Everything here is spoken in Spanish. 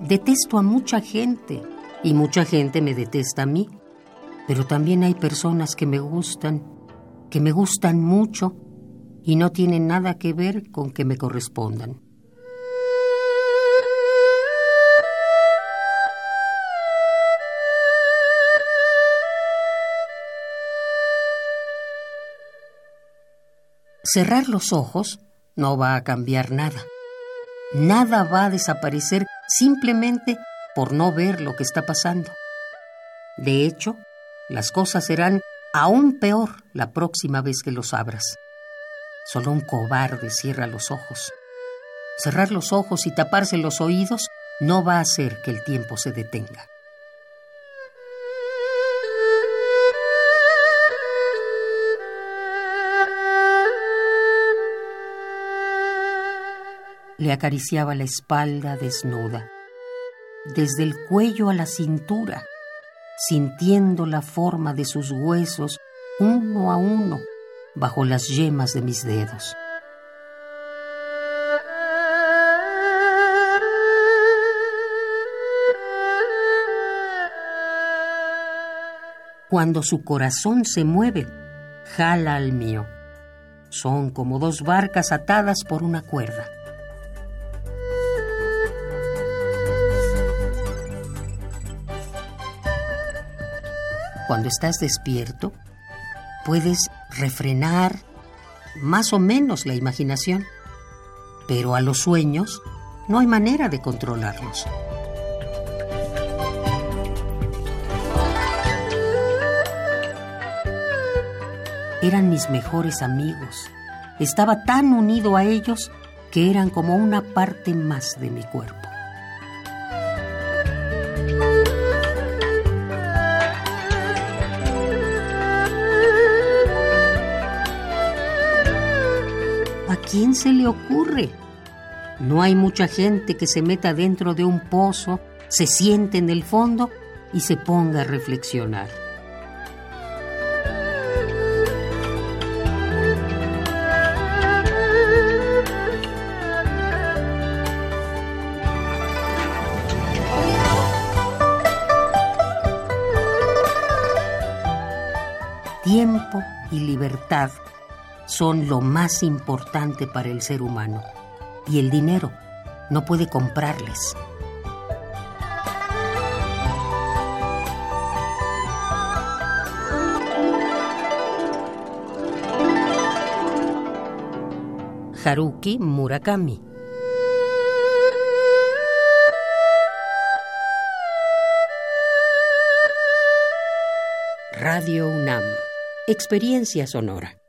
Detesto a mucha gente y mucha gente me detesta a mí. Pero también hay personas que me gustan, que me gustan mucho y no tienen nada que ver con que me correspondan. Cerrar los ojos no va a cambiar nada. Nada va a desaparecer simplemente por no ver lo que está pasando. De hecho, las cosas serán aún peor la próxima vez que los abras. Solo un cobarde cierra los ojos. Cerrar los ojos y taparse los oídos no va a hacer que el tiempo se detenga. Le acariciaba la espalda desnuda, desde el cuello a la cintura, sintiendo la forma de sus huesos uno a uno bajo las yemas de mis dedos. Cuando su corazón se mueve, jala al mío. Son como dos barcas atadas por una cuerda. Cuando estás despierto, puedes refrenar más o menos la imaginación, pero a los sueños no hay manera de controlarlos. Eran mis mejores amigos. Estaba tan unido a ellos que eran como una parte más de mi cuerpo. Quién se le ocurre? No hay mucha gente que se meta dentro de un pozo, se siente en el fondo y se ponga a reflexionar. Tiempo y libertad son lo más importante para el ser humano. Y el dinero no puede comprarles. Haruki Murakami. Radio UNAM. Experiencia Sonora